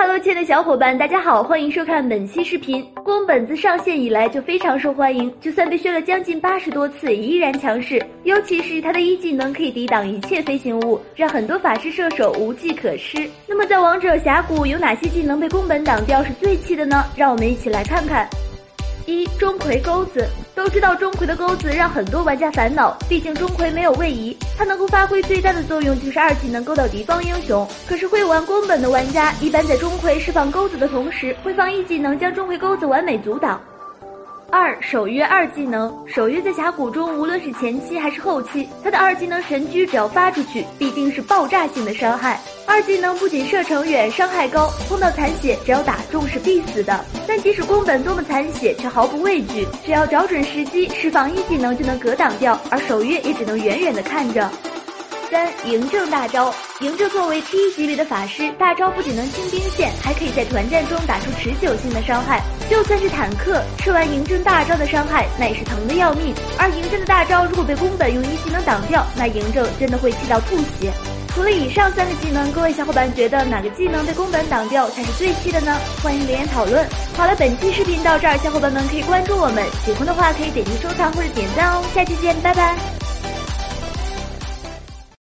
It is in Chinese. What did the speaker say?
Hello，亲爱的小伙伴，大家好，欢迎收看本期视频。宫本自上线以来就非常受欢迎，就算被削了将近八十多次，依然强势。尤其是他的一技能可以抵挡一切飞行物，让很多法师射手无计可施。那么在王者峡谷有哪些技能被宫本挡掉是最气的呢？让我们一起来看看。一钟馗钩子，都知道钟馗的钩子让很多玩家烦恼，毕竟钟馗没有位移，它能够发挥最大的作用就是二技能勾到敌方英雄。可是会玩宫本的玩家，一般在钟馗释放钩子的同时，会放一技能将钟馗钩子完美阻挡。二守约二技能，守约在峡谷中无论是前期还是后期，他的二技能神狙只要发出去，必定是爆炸性的伤害。二技能不仅射程远，伤害高，碰到残血只要打中是必死的。但即使宫本多么残血，却毫不畏惧，只要找准时机释放一技能就能格挡掉，而守约也只能远远的看着。三嬴政大招，嬴政作为 T 级别的法师，大招不仅能清兵线，还可以在团战中打出持久性的伤害。就算是坦克吃完嬴政大招的伤害，那也是疼的要命。而嬴政的大招如果被宫本用一技能挡掉，那嬴政真的会气到吐血。除了以上三个技能，各位小伙伴觉得哪个技能被宫本挡掉才是最气的呢？欢迎留言讨论。好了，本期视频到这儿，小伙伴们可以关注我们，喜欢的话可以点击收藏或者点赞哦。下期见，拜拜。